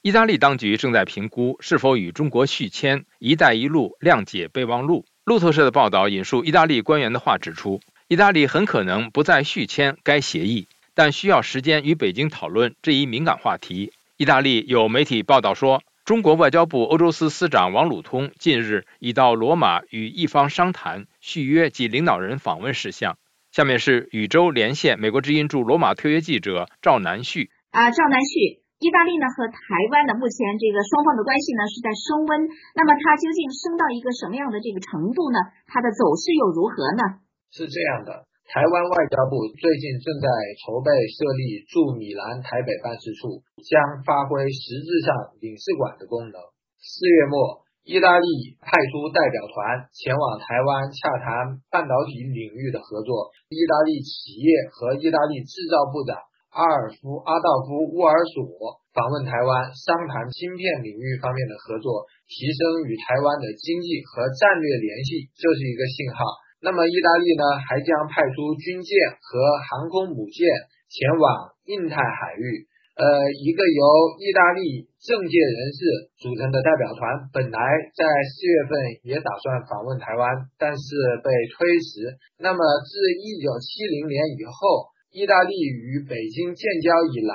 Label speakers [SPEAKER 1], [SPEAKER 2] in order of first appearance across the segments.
[SPEAKER 1] 意大利当局正在评估是否与中国续签“一带一路”谅解备忘录。路透社的报道引述意大利官员的话指出，意大利很可能不再续签该协议，但需要时间与北京讨论这一敏感话题。意大利有媒体报道说，中国外交部欧洲司司长王鲁通近日已到罗马与一方商谈续约及领导人访问事项。下面是宇宙连线美国之音驻罗马特约记者赵南旭。
[SPEAKER 2] 啊，赵南旭。意大利呢和台湾呢，目前这个双方的关系呢是在升温，那么它究竟升到一个什么样的这个程度呢？它的走势又如何呢？
[SPEAKER 3] 是这样的，台湾外交部最近正在筹备设立驻米兰台北办事处，将发挥实质上领事馆的功能。四月末，意大利派出代表团前往台湾洽谈半导体领域的合作，意大利企业和意大利制造部长。阿尔夫阿道夫·沃尔索访问台湾，商谈芯片领域方面的合作，提升与台湾的经济和战略联系，这是一个信号。那么，意大利呢，还将派出军舰和航空母舰前往印太海域。呃，一个由意大利政界人士组成的代表团，本来在四月份也打算访问台湾，但是被推迟。那么，自一九七零年以后。意大利与北京建交以来，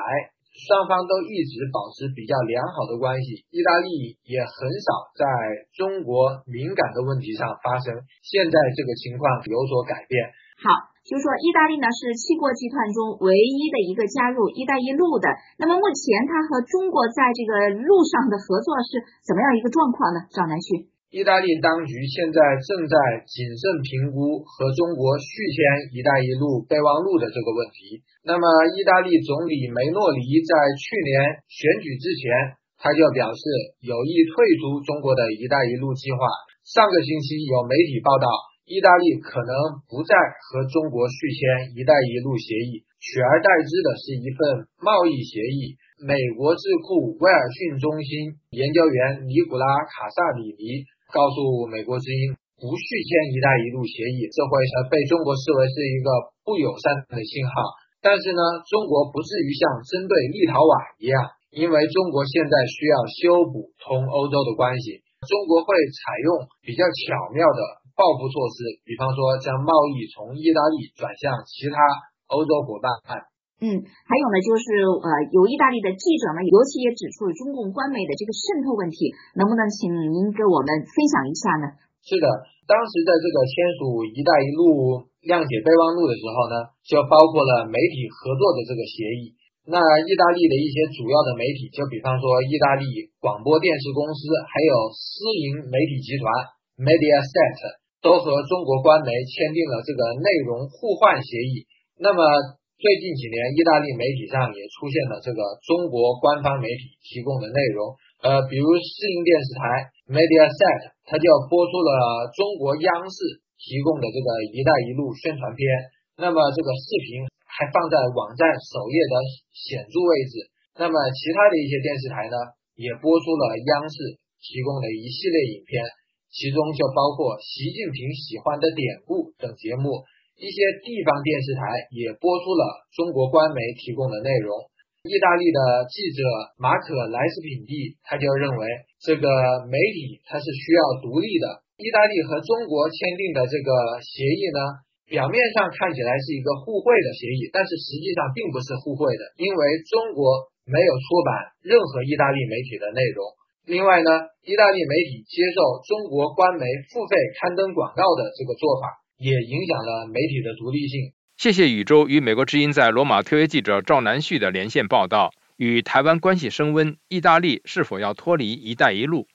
[SPEAKER 3] 双方都一直保持比较良好的关系。意大利也很少在中国敏感的问题上发生。现在这个情况有所改变。
[SPEAKER 2] 好，就说意大利呢是七国集团中唯一的一个加入“一带一路”的。那么目前它和中国在这个路上的合作是怎么样一个状况呢？赵南旭。
[SPEAKER 3] 意大利当局现在正在谨慎评估和中国续签“一带一路”备忘录的这个问题。那么，意大利总理梅诺里在去年选举之前，他就表示有意退出中国的一带一路计划。上个星期有媒体报道，意大利可能不再和中国续签“一带一路”协议，取而代之的是一份贸易协议。美国智库威尔逊中心研究员尼古拉卡萨里尼。告诉美国之音不续签“一带一路”协议，这会是被中国视为是一个不友善的信号。但是呢，中国不至于像针对立陶宛一样，因为中国现在需要修补同欧洲的关系，中国会采用比较巧妙的报复措施，比方说将贸易从意大利转向其他欧洲伙伴。
[SPEAKER 2] 嗯，还有呢，就是呃，有意大利的记者呢，尤其也指出了中共官媒的这个渗透问题，能不能请您给我们分享一下呢？
[SPEAKER 3] 是的，当时在这个签署“一带一路”谅解备忘录的时候呢，就包括了媒体合作的这个协议。那意大利的一些主要的媒体，就比方说意大利广播电视公司，还有私营媒体集团 Mediaset，都和中国官媒签订了这个内容互换协议。那么最近几年，意大利媒体上也出现了这个中国官方媒体提供的内容，呃，比如私营电视台 Mediaset，它就播出了中国央视提供的这个“一带一路”宣传片，那么这个视频还放在网站首页的显著位置。那么其他的一些电视台呢，也播出了央视提供的一系列影片，其中就包括习近平喜欢的典故等节目。一些地方电视台也播出了中国官媒提供的内容。意大利的记者马可莱斯品蒂他就认为，这个媒体它是需要独立的。意大利和中国签订的这个协议呢，表面上看起来是一个互惠的协议，但是实际上并不是互惠的，因为中国没有出版任何意大利媒体的内容。另外呢，意大利媒体接受中国官媒付费刊登广告的这个做法。也影响了媒体的独立性。
[SPEAKER 1] 谢谢宇宙与美国之音在罗马特约记者赵南旭的连线报道。与台湾关系升温，意大利是否要脱离“一带一路”？